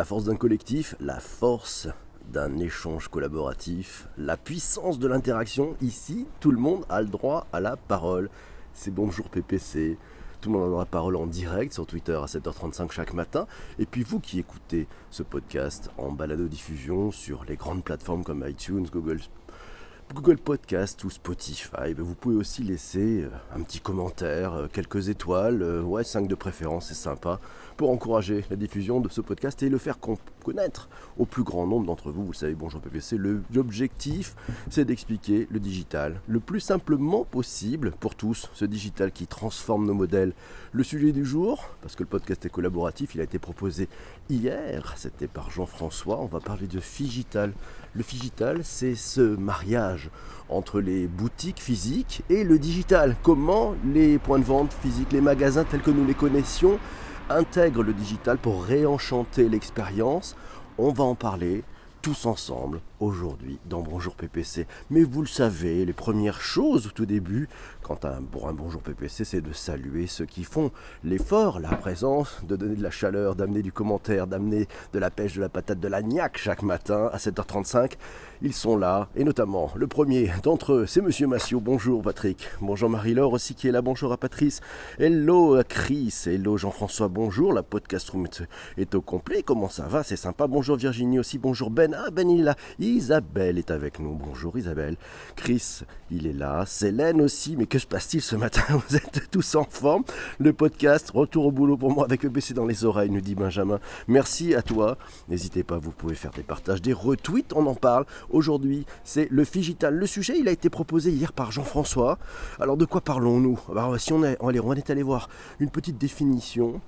La force d'un collectif, la force d'un échange collaboratif, la puissance de l'interaction. Ici, tout le monde a le droit à la parole. C'est bonjour PPC. Tout le monde a la parole en direct sur Twitter à 7h35 chaque matin. Et puis vous qui écoutez ce podcast en balado-diffusion sur les grandes plateformes comme iTunes, Google Google Podcast ou Spotify, ben, vous pouvez aussi laisser euh, un petit commentaire, euh, quelques étoiles, euh, ouais 5 de préférence, c'est sympa, pour encourager la diffusion de ce podcast et le faire connaître au plus grand nombre d'entre vous. Vous le savez, bonjour PPC, l'objectif c'est d'expliquer le digital le plus simplement possible pour tous, ce digital qui transforme nos modèles. Le sujet du jour, parce que le podcast est collaboratif, il a été proposé hier, c'était par Jean-François, on va parler de Figital. Le Figital, c'est ce mariage entre les boutiques physiques et le digital. Comment les points de vente physiques, les magasins tels que nous les connaissions, intègrent le digital pour réenchanter l'expérience. On va en parler tous ensemble aujourd'hui dans Bonjour PPC. Mais vous le savez, les premières choses au tout début, quand un, un Bonjour PPC, c'est de saluer ceux qui font l'effort, la présence, de donner de la chaleur, d'amener du commentaire, d'amener de la pêche, de la patate, de la niaque chaque matin à 7h35. Ils sont là, et notamment le premier d'entre eux, c'est Monsieur Massio. Bonjour Patrick. Bonjour Marie-Laure aussi qui est là. Bonjour à Patrice. Hello à Chris. Hello Jean-François. Bonjour. La podcast room est au complet. Comment ça va? C'est sympa. Bonjour Virginie aussi. Bonjour Ben. Ah Ben il est là. Isabelle est avec nous. Bonjour Isabelle. Chris, il est là. Célène aussi. Mais que se passe-t-il ce matin? Vous êtes tous en forme? Le podcast, retour au boulot pour moi avec le PC dans les oreilles, nous dit Benjamin. Merci à toi. N'hésitez pas, vous pouvez faire des partages, des retweets, on en parle. Aujourd'hui, c'est le Figital. Le sujet, il a été proposé hier par Jean-François. Alors de quoi parlons-nous? Si on est, on est allé voir une petite définition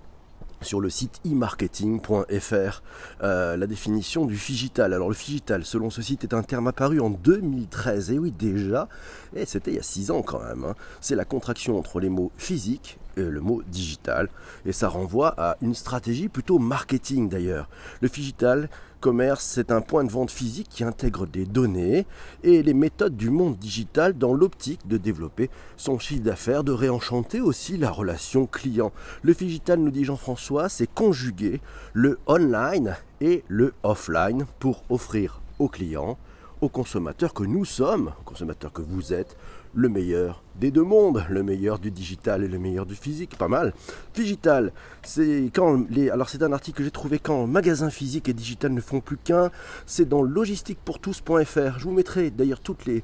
sur le site e-marketing.fr euh, la définition du figital. Alors le figital, selon ce site, est un terme apparu en 2013. Et oui, déjà, et c'était il y a 6 ans quand même. Hein. C'est la contraction entre les mots physique et le mot digital. Et ça renvoie à une stratégie plutôt marketing d'ailleurs. Le figital commerce, c'est un point de vente physique qui intègre des données et les méthodes du monde digital dans l'optique de développer son chiffre d'affaires, de réenchanter aussi la relation client. Le digital, nous dit Jean-François, c'est conjuguer le online et le offline pour offrir aux clients, aux consommateurs que nous sommes, aux consommateurs que vous êtes, le meilleur des deux mondes, le meilleur du digital et le meilleur du physique, pas mal. Digital, c'est quand les alors c'est un article que j'ai trouvé quand magasin physique et digital ne font plus qu'un, c'est dans logistiquepourtous.fr. Je vous mettrai d'ailleurs toutes les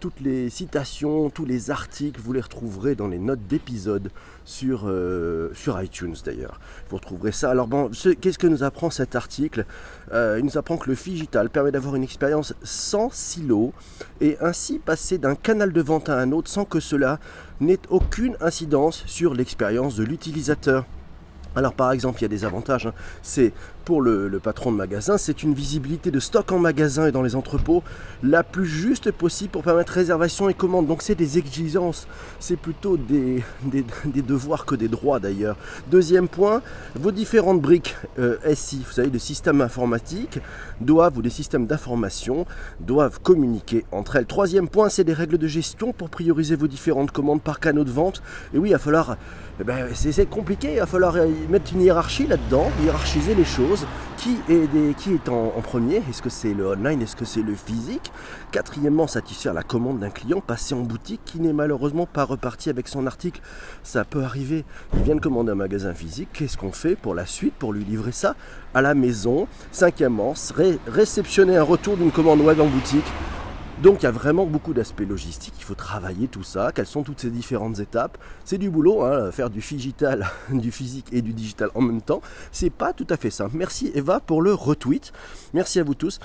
toutes les citations, tous les articles, vous les retrouverez dans les notes d'épisode sur, euh, sur iTunes d'ailleurs. Vous retrouverez ça. Alors bon, qu'est-ce que nous apprend cet article? Euh, Il nous apprend que le digital permet d'avoir une expérience sans silo et ainsi passer d'un canal de vente à un autre sans que cela n'ait aucune incidence sur l'expérience de l'utilisateur. Alors par exemple, il y a des avantages. Hein. C'est pour le, patron de magasin, c'est une visibilité de stock en magasin et dans les entrepôts la plus juste possible pour permettre réservation et commande. Donc c'est des exigences, c'est plutôt des, des, devoirs que des droits d'ailleurs. Deuxième point, vos différentes briques euh, SI, vous savez, de systèmes informatiques, doivent, ou des systèmes d'information, doivent communiquer entre elles. Troisième point, c'est des règles de gestion pour prioriser vos différentes commandes par canaux de vente. Et oui, il va falloir, eh ben, c'est compliqué, il va falloir mettre une hiérarchie là-dedans, hiérarchiser les choses qui est, en, premier? Est-ce que c'est le online? Est-ce que c'est le physique? Quatrièmement, satisfaire la commande d'un client passé en boutique qui n'est malheureusement pas reparti avec son article. Ça peut arriver. Il vient de commander un magasin physique. Qu'est-ce qu'on fait pour la suite pour lui livrer ça à la maison? Cinquièmement, réceptionner un retour d'une commande web en boutique. Donc il y a vraiment beaucoup d'aspects logistiques, il faut travailler tout ça, quelles sont toutes ces différentes étapes? C'est du boulot, hein, faire du digital, du physique et du digital en même temps, c'est pas tout à fait simple. Merci Eva pour le retweet. Merci à vous tous.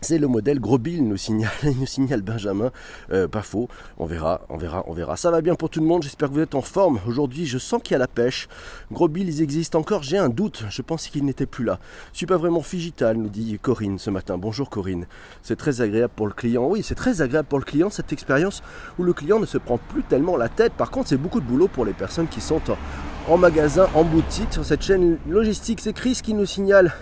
C'est le modèle Gros Bill, nous signale, nous signale Benjamin. Euh, pas faux. On verra, on verra, on verra. Ça va bien pour tout le monde. J'espère que vous êtes en forme. Aujourd'hui, je sens qu'il y a la pêche. Gros Bill, ils existent encore. J'ai un doute. Je pense qu'ils n'étaient plus là. Je suis pas vraiment figital, nous dit Corinne ce matin. Bonjour Corinne. C'est très agréable pour le client. Oui, c'est très agréable pour le client cette expérience où le client ne se prend plus tellement la tête. Par contre, c'est beaucoup de boulot pour les personnes qui sont en magasin, en boutique, sur cette chaîne logistique. C'est Chris qui nous signale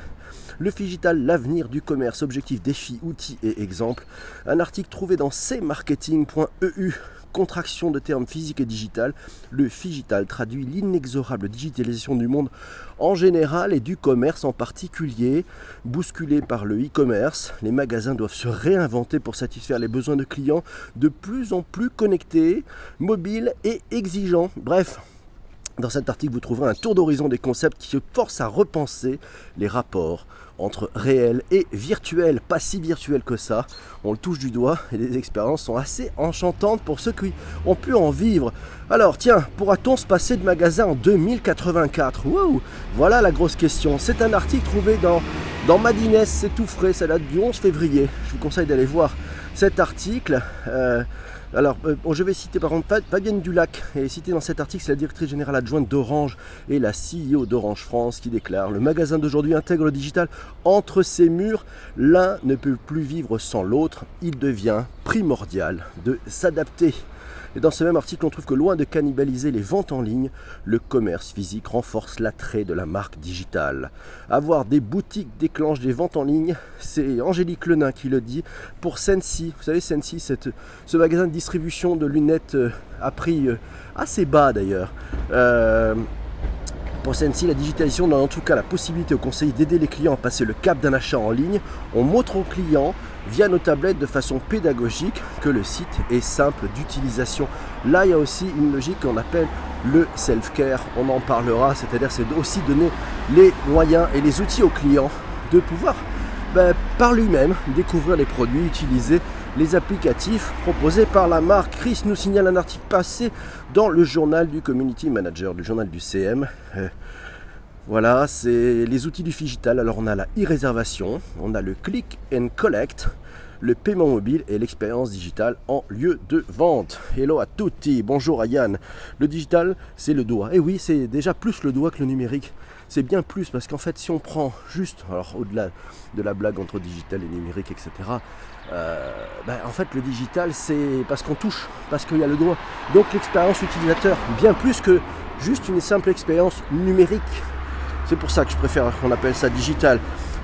le Figital, l'avenir du commerce, objectif, défi, outils et exemples. Un article trouvé dans cmarketing.eu contraction de termes physique et digital. Le Figital traduit l'inexorable digitalisation du monde en général et du commerce en particulier. Bousculé par le e-commerce, les magasins doivent se réinventer pour satisfaire les besoins de clients de plus en plus connectés, mobiles et exigeants. Bref, dans cet article, vous trouverez un tour d'horizon des concepts qui se forcent à repenser les rapports entre réel et virtuel, pas si virtuel que ça. On le touche du doigt et les expériences sont assez enchantantes pour ceux qui ont pu en vivre. Alors tiens, pourra-t-on se passer de magasin en 2084 Wow Voilà la grosse question. C'est un article trouvé dans, dans Madines, c'est tout frais, ça date du 11 février. Je vous conseille d'aller voir cet article. Euh, alors, euh, je vais citer par contre Fabienne Dulac, et citée dans cet article, c'est la directrice générale adjointe d'Orange et la CEO d'Orange France qui déclare Le magasin d'aujourd'hui intègre le digital entre ses murs. L'un ne peut plus vivre sans l'autre. Il devient primordial de s'adapter. Et dans ce même article, on trouve que loin de cannibaliser les ventes en ligne, le commerce physique renforce l'attrait de la marque digitale. Avoir des boutiques déclenche des ventes en ligne, c'est Angélique Lenain qui le dit. Pour Sensi, vous savez Sensi, ce magasin de distribution de lunettes euh, à prix euh, assez bas d'ailleurs. Euh, pour Sensi, la digitalisation donne en tout cas la possibilité au conseiller d'aider les clients à passer le cap d'un achat en ligne. On montre aux clients via nos tablettes de façon pédagogique que le site est simple d'utilisation. Là, il y a aussi une logique qu'on appelle le self-care. On en parlera, c'est-à-dire c'est aussi donner les moyens et les outils aux clients de pouvoir ben, par lui-même découvrir les produits, utiliser les applicatifs proposés par la marque. Chris nous signale un article passé dans le journal du Community Manager, le journal du CM. Euh, voilà, c'est les outils du digital. Alors on a la e-réservation, on a le click and collect, le paiement mobile et l'expérience digitale en lieu de vente. Hello à tutti, bonjour à Yann. Le digital, c'est le doigt. Et oui, c'est déjà plus le doigt que le numérique. C'est bien plus parce qu'en fait, si on prend juste, alors au-delà de la blague entre digital et numérique, etc., euh, ben, en fait, le digital, c'est parce qu'on touche, parce qu'il y a le doigt. Donc l'expérience utilisateur, bien plus que juste une simple expérience numérique. C'est pour ça que je préfère qu'on appelle ça digital.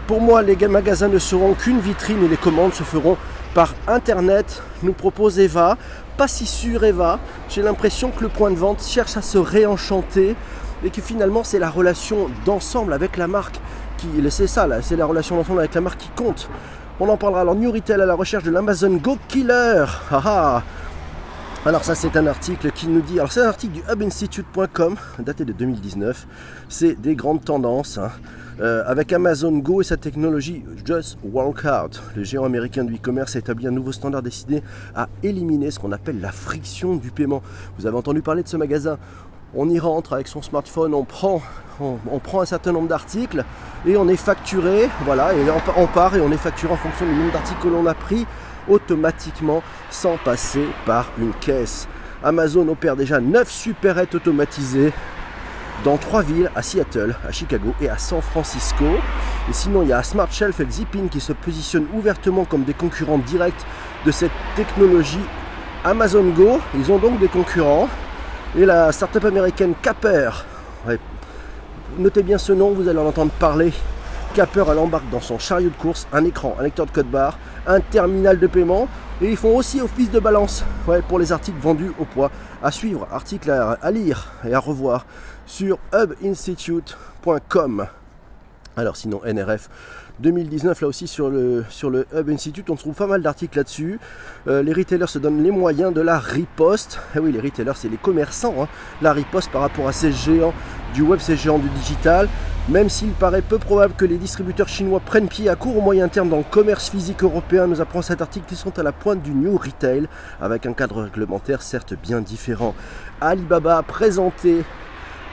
Pour moi, les magasins ne seront qu'une vitrine et les commandes se feront par Internet, nous propose Eva. Pas si sûr Eva, j'ai l'impression que le point de vente cherche à se réenchanter et que finalement c'est la relation d'ensemble avec la marque qui... C'est ça, c'est la relation d'ensemble avec la marque qui compte. On en parlera alors New Retail à la recherche de l'Amazon Go Killer. Alors ça c'est un article qui nous dit, alors c'est un article du hubinstitute.com daté de 2019, c'est des grandes tendances hein. euh, avec Amazon Go et sa technologie Just Walk Out. Le géant américain du e-commerce a établi un nouveau standard destiné à éliminer ce qu'on appelle la friction du paiement. Vous avez entendu parler de ce magasin on y rentre avec son smartphone, on prend, on, prend un certain nombre d'articles et on est facturé, voilà, et on, part et on est facturé en fonction du nombre d'articles que l'on a pris automatiquement sans passer par une caisse. Amazon opère déjà 9 supérettes automatisées dans trois villes, à Seattle, à Chicago et à San Francisco. Et sinon, il y a Smart Shelf et Zipping qui se positionnent ouvertement comme des concurrents directs de cette technologie Amazon Go. Ils ont donc des concurrents. Et la startup américaine Capper, notez bien ce nom, vous allez en entendre parler. Capper, elle embarque dans son chariot de course un écran, un lecteur de code barre, un terminal de paiement et ils font aussi office de balance pour les articles vendus au poids. À suivre, article à, lire et à revoir sur hubinstitute.com. Alors sinon NRF 2019 là aussi sur le, Hub Institute on trouve pas mal d'articles là-dessus euh, les retailers se donnent les moyens de la riposte eh oui les retailers c'est les commerçants hein. la riposte par rapport à ces géants du web ces géants du digital même s'il paraît peu probable que les distributeurs chinois prennent pied à court ou moyen terme dans le commerce physique européen, nous apprend cet article qu'ils sont à la pointe du new retail, avec un cadre réglementaire certes bien différent. Alibaba a présenté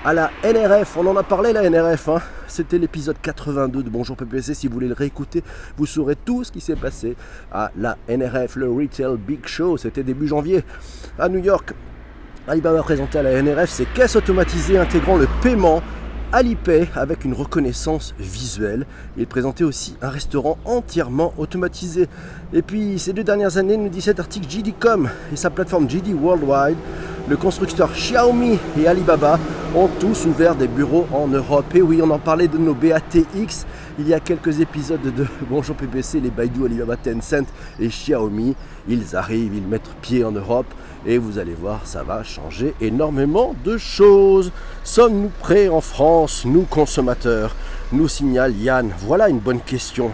à la NRF, on en a parlé la NRF, hein. C'était l'épisode 82 de Bonjour PPC, si vous voulez le réécouter, vous saurez tout ce qui s'est passé à la NRF, le Retail Big Show, c'était début janvier à New York. Alibaba présenté à la NRF ses caisses automatisées intégrant le paiement Alipay avec une reconnaissance visuelle. Il présentait aussi un restaurant entièrement automatisé. Et puis ces deux dernières années, nous dit cet article JD.com et sa plateforme JD Worldwide le constructeur Xiaomi et Alibaba ont tous ouvert des bureaux en Europe. Et oui, on en parlait de nos BATX il y a quelques épisodes de Bonjour PPC, les Baidu, Alibaba, Tencent et Xiaomi. Ils arrivent, ils mettent pied en Europe et vous allez voir, ça va changer énormément de choses. Sommes-nous prêts en France, nous consommateurs? Nous signale Yann. Voilà une bonne question.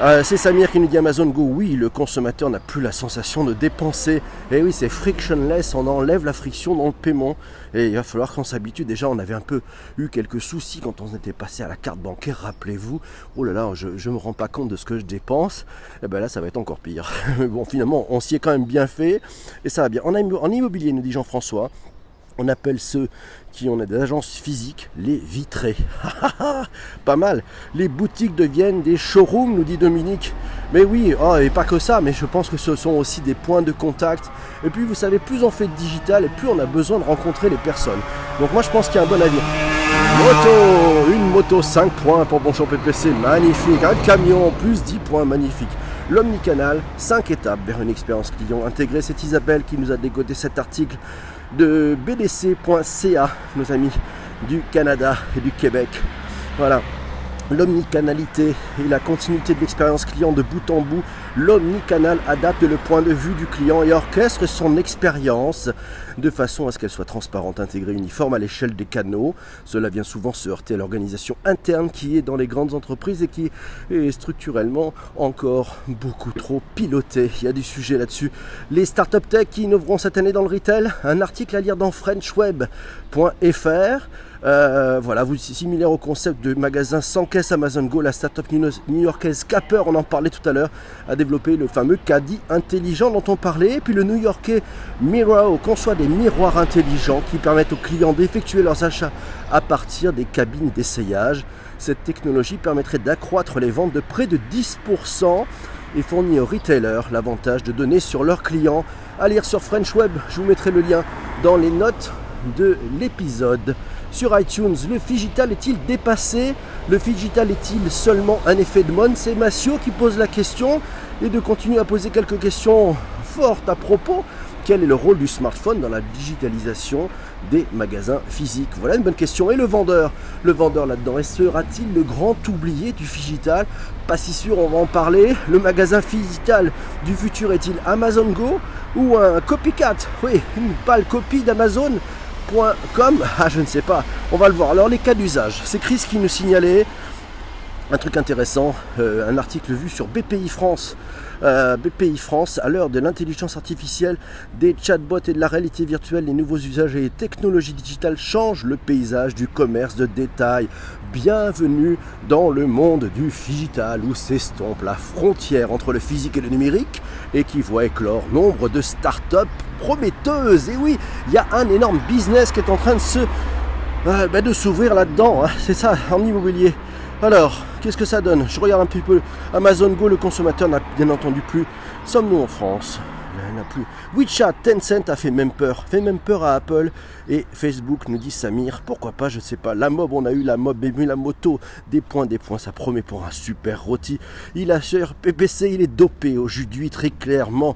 Euh, c'est Samir qui nous dit Amazon Go, oui, le consommateur n'a plus la sensation de dépenser. Et eh oui, c'est frictionless, on enlève la friction dans le paiement. Et il va falloir qu'on s'habitue. Déjà, on avait un peu eu quelques soucis quand on était passé à la carte bancaire, rappelez-vous. Oh là là, je ne me rends pas compte de ce que je dépense. Et eh bien là, ça va être encore pire. Mais bon, finalement, on s'y est quand même bien fait. Et ça va bien. En immobilier, nous dit Jean-François, on appelle ceux qui ont des agences physiques les vitrés. pas mal. Les boutiques deviennent des showrooms, nous dit Dominique. Mais oui, oh, et pas que ça, mais je pense que ce sont aussi des points de contact. Et puis vous savez, plus on fait de digital, et plus on a besoin de rencontrer les personnes. Donc moi je pense qu'il y a un bon avis. Moto, une moto 5 points pour Bonjour PPC, magnifique. Un camion, plus 10 points, magnifique. L'omnicanal, 5 étapes vers une expérience client intégrée. C'est Isabelle qui nous a dégoté cet article de bdc.ca, nos amis du Canada et du Québec. Voilà, l'omnicanalité et la continuité de l'expérience client de bout en bout. L'omnicanal adapte le point de vue du client et orchestre son expérience de façon à ce qu'elle soit transparente, intégrée, uniforme à l'échelle des canaux. Cela vient souvent se heurter à l'organisation interne qui est dans les grandes entreprises et qui est structurellement encore beaucoup trop pilotée. Il y a du sujet là-dessus. Les startup tech qui innoveront cette année dans le retail, un article à lire dans frenchweb.fr. Euh, voilà, vous similaire au concept de magasin sans caisse Amazon Go, la startup new-yorkaise Capper, on en parlait tout à l'heure, a développé le fameux caddie intelligent dont on parlait. Et puis le new-yorkais Miro conçoit des miroirs intelligents qui permettent aux clients d'effectuer leurs achats à partir des cabines d'essayage. Cette technologie permettrait d'accroître les ventes de près de 10% et fournit aux retailers l'avantage de donner sur leurs clients. À lire sur French Web, je vous mettrai le lien dans les notes de l'épisode sur iTunes. Le digital est-il dépassé? Le digital est-il seulement un effet de mode? C'est Massio qui pose la question et de continuer à poser quelques questions fortes à propos. Quel est le rôle du smartphone dans la digitalisation des magasins physiques? Voilà une bonne question. Et le vendeur? Le vendeur là-dedans, sera-t-il le grand oublié du digital Pas si sûr, on va en parler. Le magasin physical du futur est-il Amazon Go ou un copycat? Oui, une pâle copie d'Amazon .com Ah, je ne sais pas. On va le voir. Alors, les cas d'usage. C'est Chris qui nous signalait un truc intéressant, euh, un article vu sur BPI France. Euh, BPI France, à l'heure de l'intelligence artificielle, des chatbots et de la réalité virtuelle, les nouveaux usages et technologies digitales changent le paysage du commerce de détail. Bienvenue dans le monde du digital où s'estompe la frontière entre le physique et le numérique et qui voit éclore nombre de start-up prometteuse. Et oui, il y a un énorme business qui est en train de se euh, ben, de s'ouvrir là-dedans. Hein. C'est ça, en immobilier. Alors, qu'est-ce que ça donne Je regarde un petit peu. Amazon Go, le consommateur n'a bien entendu plus. Sommes-nous en France n'a plus. WeChat, Tencent a fait même peur, fait même peur à Apple et Facebook nous dit Samir, pourquoi pas, je sais pas. La mob, on a eu la mob, mais la moto, des points, des points, ça promet pour un super rôti. Il assure PPC, il est dopé au jus d'huile très clairement.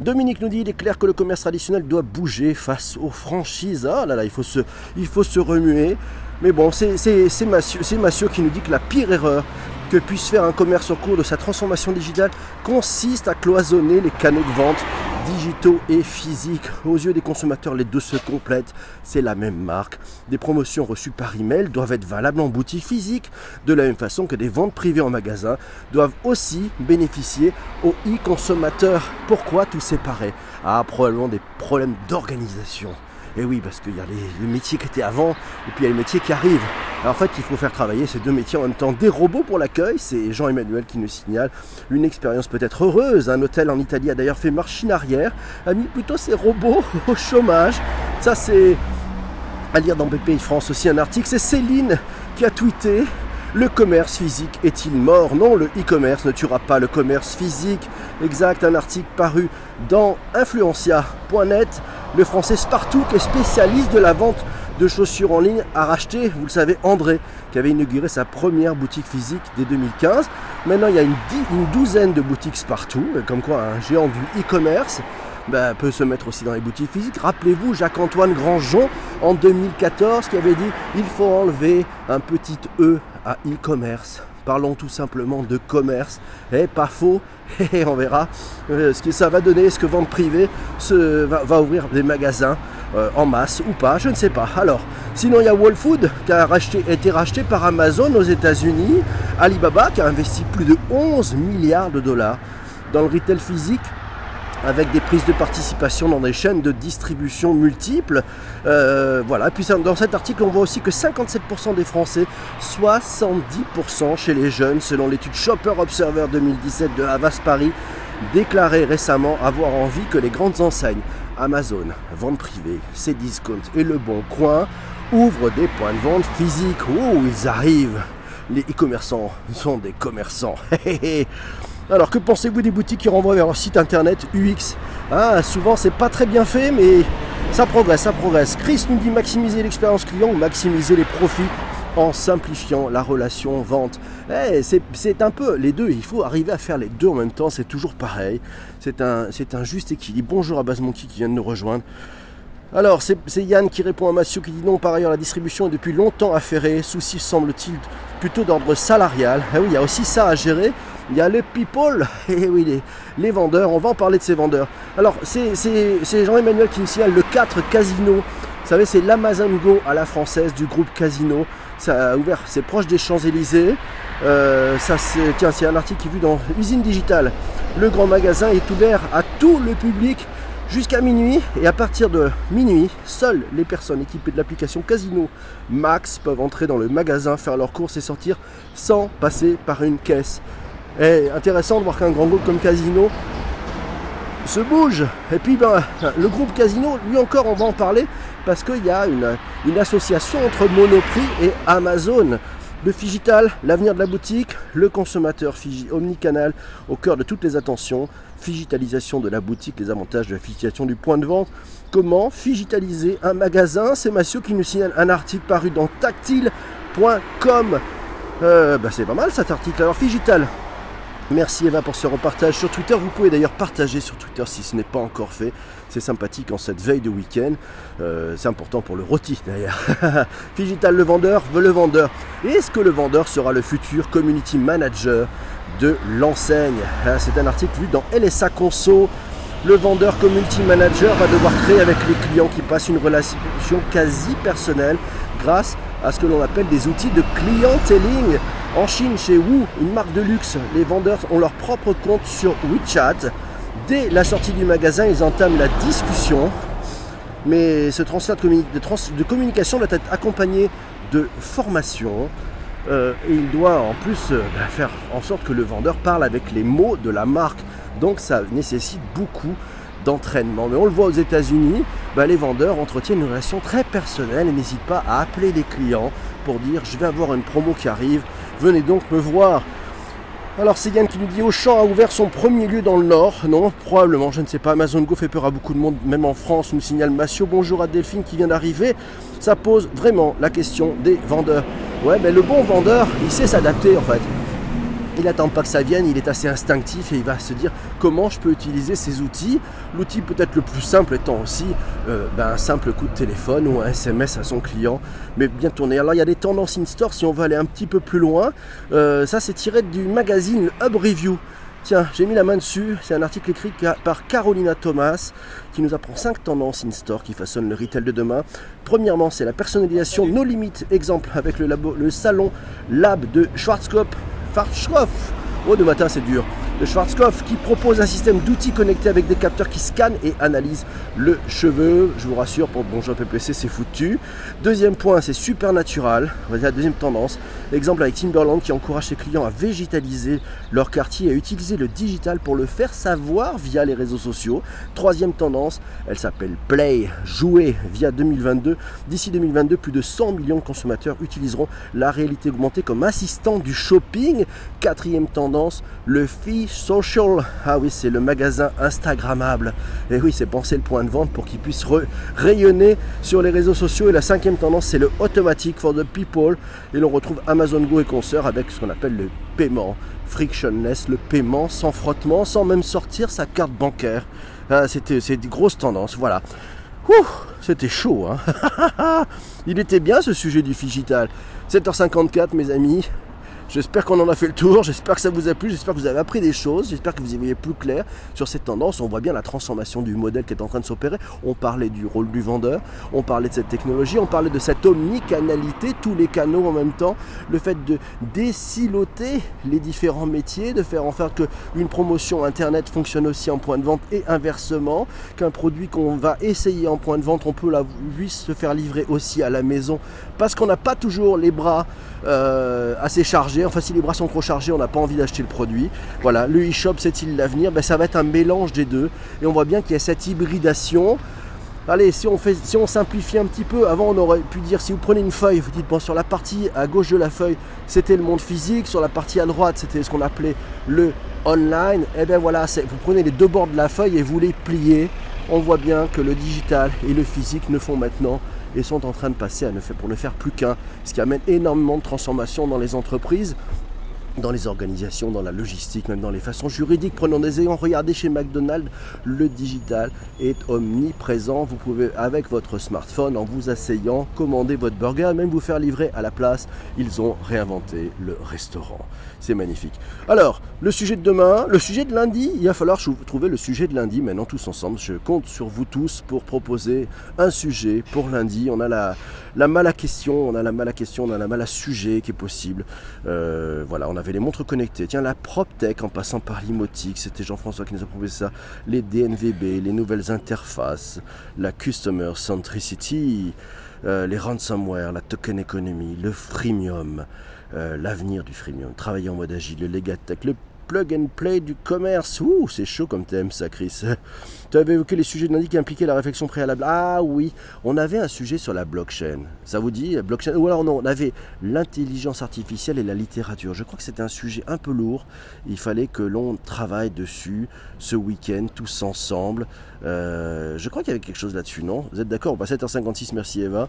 Dominique nous dit il est clair que le commerce traditionnel doit bouger face aux franchises. Ah là là, il il faut se remuer. Mais bon, c'est Massio qui nous dit que la pire erreur que puisse faire un commerce au cours de sa transformation digitale consiste à cloisonner les canaux de vente digitaux et physiques. Aux yeux des consommateurs, les deux se complètent. C'est la même marque. Des promotions reçues par email doivent être valables en boutique physique, de la même façon que des ventes privées en magasin doivent aussi bénéficier aux e-consommateurs. Pourquoi tout séparer? Ah, probablement des problèmes d'organisation. Et oui, parce qu'il y a les, métiers qui étaient avant, et puis il y a les métiers qui arrivent. Alors en fait, il faut faire travailler ces deux métiers en même temps. Des robots pour l'accueil, c'est Jean-Emmanuel qui nous signale une expérience peut-être heureuse. Un hôtel en Italie a d'ailleurs fait machine arrière, a mis plutôt ses robots au chômage. Ça, c'est à lire dans BPI France aussi un article. C'est Céline qui a tweeté le commerce physique est-il mort? Non, le e-commerce ne tuera pas le commerce physique. Exact, un article paru dans influencia.net. Le français Spartou, qui est spécialiste de la vente de chaussures en ligne, a racheté, vous le savez, André, qui avait inauguré sa première boutique physique dès 2015. Maintenant, il y a une, douzaine de boutiques Spartou, comme quoi un géant du e-commerce. bah, peut se mettre aussi dans les boutiques physiques. Rappelez-vous Jacques-Antoine Grandjean en 2014 qui avait dit il faut enlever un petit E à e-commerce. Parlons tout simplement de commerce. Et pas faux. Et on verra euh, ce que ça va donner. Est-ce que vente privée va, ouvrir des magasins euh, en masse ou pas Je ne sais pas. Alors, sinon il y a Whole Food qui a été racheté par Amazon aux États-Unis. Alibaba qui a investi plus de 11 milliards de dollars dans le retail physique avec des prises de participation dans des chaînes de distribution multiples. Euh, voilà. Puis dans cet article, on voit aussi que 57% des Français, 70% chez les jeunes, selon l'étude Shopper Observer 2017 de Havas Paris, déclaraient récemment avoir envie que les grandes enseignes Amazon, vente privée, Cdiscount et Le Bon Coin ouvrent des points de vente physiques. Oh, ils arrivent Les e-commerçants sont des commerçants. Alors que pensez-vous des boutiques qui renvoient vers leur site internet UX? Ah, Souvent c'est pas très bien fait mais ça progresse, ça progresse. Chris nous dit maximiser l'expérience client ou maximiser les profits en simplifiant la relation vente. Eh, c'est un peu les deux, il faut arriver à faire les deux en même temps, c'est toujours pareil. C'est un, un juste équilibre. Bonjour à Monkey qui vient de nous rejoindre. Alors, c'est Yann qui répond à Mathieu qui dit non, par ailleurs, la distribution est depuis longtemps affairée. Souci, semble-t-il, plutôt d'ordre salarial. Eh oui, il y a aussi ça à gérer. Il y a les people, et eh oui, les, vendeurs. On va en parler de ces vendeurs. Alors, c'est Jean-Emmanuel qui nous signale le 4 Casino. Vous savez, c'est l'Amazon Go à la française du groupe Casino. Ça a ouvert, c'est proche des Champs-Élysées. Euh, tiens, c'est un article qui est vu dans Usine Digitale. Le grand magasin est ouvert à tout le public jusqu'à minuit et à partir de minuit, seules les personnes équipées de l'application Casino Max peuvent entrer dans le magasin, faire leurs courses et sortir sans passer par une caisse. Et intéressant de voir qu'un grand groupe comme Casino se bouge. Et puis ben, le groupe Casino, lui encore on va en parler parce qu'il y a une, association entre Monoprix et Amazon. Le Figital, l'avenir de la boutique, le consommateur Fiji omnicanal au cœur de toutes les attentions, Figitalisation de la boutique, les avantages de la figitalisation du point de vente, comment figitaliser un magasin, c'est Massio qui nous signale un article paru dans tactile.com. Euh, bah c'est pas mal cet article. Alors Figital, Merci Eva pour ce repartage sur Twitter. Vous pouvez d'ailleurs partager sur Twitter si ce n'est pas encore fait. C'est sympathique en cette veille de week-end. Euh, c'est important pour le rôti d'ailleurs. Figital le vendeur veut le vendeur. Est-ce que le vendeur sera le futur community manager de l'enseigne? Ah, C'est un article vu dans LSA Conso. Le vendeur community manager va devoir créer avec les clients qui passent une relation quasi personnelle grâce à ce que l'on appelle des outils de clienteling en Chine, chez Wu, une marque de luxe, les vendeurs ont leur propre compte sur WeChat. Dès la sortie du magasin, ils entament la discussion. Mais ce transfert de, communication doit être accompagné de formation. Euh, il doit en plus euh, bah, faire en sorte que le vendeur parle avec les mots de la marque. Donc ça nécessite beaucoup d'entraînement. Mais on le voit aux États-Unis, bah, les vendeurs entretiennent une relation très personnelle et n'hésitent pas à appeler les clients pour dire je vais avoir une promo qui arrive, venez donc me voir. Alors c'est Yann qui nous dit Auchan a ouvert son premier lieu dans le Nord. Non, probablement, je ne sais pas. Amazon Go fait peur à beaucoup de monde, même en France, nous signale Massio. Bonjour à Delphine qui vient d'arriver. Ça pose vraiment la question des vendeurs. Ouais, mais le bon vendeur, il sait s'adapter en fait il n'attend pas que ça vienne, il est assez instinctif et il va se dire comment je peux utiliser ces outils. L'outil peut-être le plus simple étant aussi euh, ben, un simple coup de téléphone ou un SMS à son client, mais bien tourné. Alors il y a des tendances in-store si on veut aller un petit peu plus loin. Euh, ça c'est tiré du magazine Hub Review. Tiens, j'ai mis la main dessus, c'est un article écrit par Carolina Thomas qui nous apprend 5 tendances in-store qui façonnent le retail de demain. Premièrement, c'est la personnalisation no limit, exemple avec le, le salon Lab de Schwarzkopf Oh, de matin, c'est dur de Schwarzkopf qui propose un système d'outils connectés avec des capteurs qui scannent et analysent le cheveu. Je vous rassure, pour Bonjour PPC, c'est foutu. Deuxième point, c'est Supernatural. On va dire la deuxième tendance. Exemple avec Timberland qui encourage ses clients à végétaliser leur quartier et à utiliser le digital pour le faire savoir via les réseaux sociaux. Troisième tendance, elle s'appelle Play, jouer via 2022. D'ici 2022, plus de 100 millions de consommateurs utiliseront la réalité augmentée comme assistant du shopping. Quatrième tendance, le fils Social. Ah oui, c'est le magasin Instagrammable. Et oui, c'est penser le point de vente pour qu'il puisse rayonner sur les réseaux sociaux. Et la cinquième tendance, c'est le automatique for the people. Et l'on retrouve Amazon Go et consorts avec ce qu'on appelle le paiement frictionless, le paiement sans frottement, sans même sortir sa carte bancaire. Ah, C'était c'est des grosses tendances, voilà. C'était chaud, hein Il était bien ce sujet du digital. 7h54 mes amis, J'espère qu'on en a fait le tour, j'espère que ça vous a plu, j'espère que vous avez appris des choses, j'espère que vous y voyez plus clair sur cette tendance. On voit bien la transformation du modèle qui est en train de s'opérer. On parlait du rôle du vendeur, on parlait de cette technologie, on parlait de cette omnicanalité, tous les canaux en même temps, le fait de désiloter les différents métiers, de faire en sorte qu'une promotion internet fonctionne aussi en point de vente et inversement, qu'un produit qu'on va essayer en point de vente, on peut la, puisse se faire livrer aussi à la maison parce qu'on n'a pas toujours les bras euh, assez chargés. Enfin, si les bras sont trop chargés, on n'a pas envie d'acheter le produit. Voilà, le e-shop, c'est-il l'avenir? Ben, Ça va être un mélange des deux. Et on voit bien qu'il y a cette hybridation. Allez, si on, fait, si on simplifie un petit peu, avant on aurait pu dire si vous prenez une feuille, vous dites bon sur la partie à gauche de la feuille c'était le monde physique, sur la partie à droite c'était ce qu'on appelait le online. Et eh bien voilà, vous prenez les deux bords de la feuille et vous les pliez. On voit bien que le digital et le physique ne font maintenant et sont en train de passer à ne faire, pour ne faire plus qu'un, ce qui amène énormément de transformations dans les entreprises dans les organisations, dans la logistique, même dans les façons juridiques. Prenons des exemples, regardez chez McDonald's, le digital est omniprésent. Vous pouvez, avec votre smartphone, en vous asseyant, commander votre burger, même vous faire livrer à la place. Ils ont réinventé le restaurant. C'est magnifique. Alors, le sujet de demain, le sujet de lundi, il va falloir trouver le sujet de lundi maintenant tous ensemble. Je compte sur vous tous pour proposer un sujet pour lundi. On a la, la mal à question, on a la mal à question, on a la mal à sujet qui est possible. Euh, voilà, on les montres connectées. Tiens, la PropTech en passant par l'imotique, c'était Jean-François qui nous a proposé ça. Les DNVB, les nouvelles interfaces, la Customer Centricity, euh, les ransomware, la token economy, le freemium, euh, l'avenir du freemium, travailler en mode agile, le Legatech, le plug and play du commerce. Ouh, c'est chaud comme thème ça, Chris. tu avais évoqué les sujets lundi qui impliquaient la réflexion préalable. Ah oui, on avait un sujet sur la blockchain. Ça vous dit, blockchain? Ou alors non, on avait l'intelligence artificielle et la littérature. Je crois que c'était un sujet un peu lourd. Il fallait que l'on travaille dessus ce week-end tous ensemble. Euh, je crois qu'il y avait quelque chose là-dessus, non? Vous êtes d'accord passe 7h56, merci Eva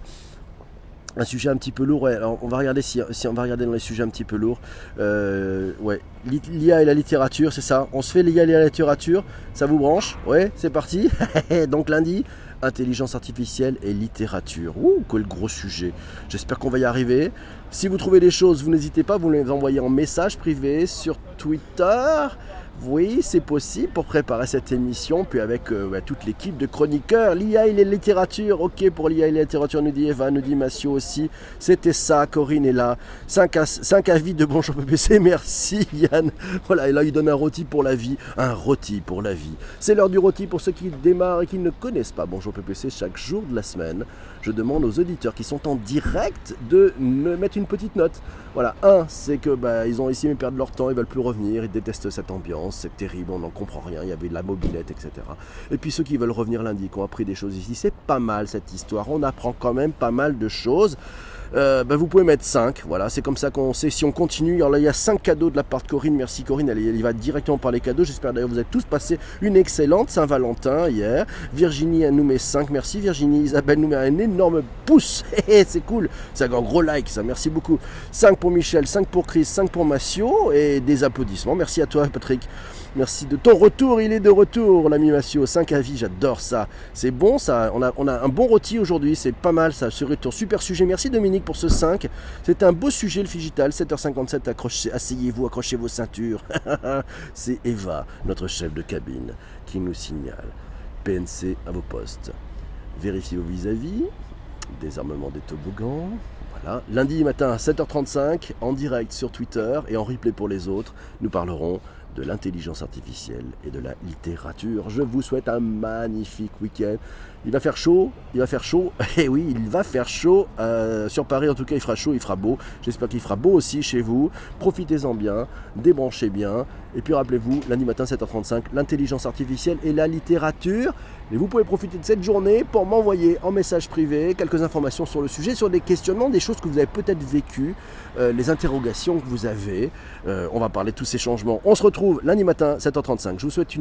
un sujet un petit peu lourd. on va regarder si, on va regarder dans les sujets un petit peu lourds. Euh, ouais, l'IA et la littérature, c'est ça. On se fait l'IA et la littérature. Ça vous branche Ouais, c'est parti. Donc lundi, intelligence artificielle et littérature. Ouh, quel gros sujet. J'espère qu'on va y arriver. Si vous trouvez des choses, vous n'hésitez pas, vous les envoyez en message privé sur Twitter. Oui, c'est possible pour préparer cette émission, puis avec euh, toute l'équipe de chroniqueurs, l'IA et les littératures, ok pour l'IA et les littératures, nous dit Eva, nous dit Massio aussi, c'était ça, Corinne est là, 5, avis de Bonjour PPC, merci Yann, voilà, et là il donne un rôti pour la vie, un rôti pour la vie. C'est l'heure du rôti pour ceux qui démarrent et qui ne connaissent pas Bonjour PPC chaque jour de la semaine. Je demande aux auditeurs qui sont en direct de me mettre une petite note. Voilà, un, c'est que bah, ils ont ici mais perdent leur temps, ils veulent plus revenir, ils détestent cette ambiance c'est terrible, on n'en comprend rien, il y avait de la mobilette, etc. Et puis ceux qui veulent revenir lundi, qui ont appris des choses ici, c'est pas mal cette histoire, on apprend quand même pas mal de choses. Euh, ben, vous pouvez mettre 5. Voilà, c'est comme ça qu'on sait si on continue. Alors là, il y a 5 cadeaux de la part de Corinne. Merci Corinne, elle, y va directement par les cadeaux. J'espère d'ailleurs que vous avez tous passé une excellente Saint-Valentin hier. Virginie, elle nous met 5. Merci Virginie. Isabelle nous met un énorme pouce. c'est cool. C'est un gros like, ça. Merci beaucoup. 5 pour Michel, 5 pour Chris, 5 pour Massio. Et des applaudissements. Merci à toi, Patrick. Merci de ton retour, il est de retour, l'ami Massio. 5 avis, j'adore ça. C'est bon, ça. On a, un bon rôti aujourd'hui, c'est pas mal ça. Ce retour, super sujet. Merci Dominique pour ce 5. C'est un beau sujet le Figital. 7h57, accrochez, asseyez-vous, accrochez vos ceintures. c'est Eva, notre chef de cabine, qui nous signale. PNC à vos postes. Vérifiez vos vis-à-vis. Désarmement des toboggans. Lundi matin, 7h35, en direct sur Twitter et en replay pour les autres, nous parlerons de l'intelligence artificielle et de la littérature. Je vous souhaite un magnifique week-end. Il va faire chaud, il va faire chaud, et eh oui, il va faire chaud. Euh, sur Paris, en tout cas, il fera chaud, il fera beau. J'espère qu'il fera beau aussi chez vous. Profitez-en bien, débranchez bien. Et puis rappelez-vous, lundi matin 7h35, l'intelligence artificielle et la littérature. Et vous pouvez profiter de cette journée pour m'envoyer en message privé quelques informations sur le sujet, sur des questionnements, des choses que vous avez peut-être vécues, euh, les interrogations que vous avez. Euh, on va parler de tous ces changements. On se retrouve lundi matin 7h35. Je vous souhaite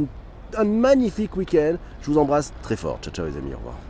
un magnifique week-end. Je vous embrasse très fort. Ciao, ciao les amis. Au revoir.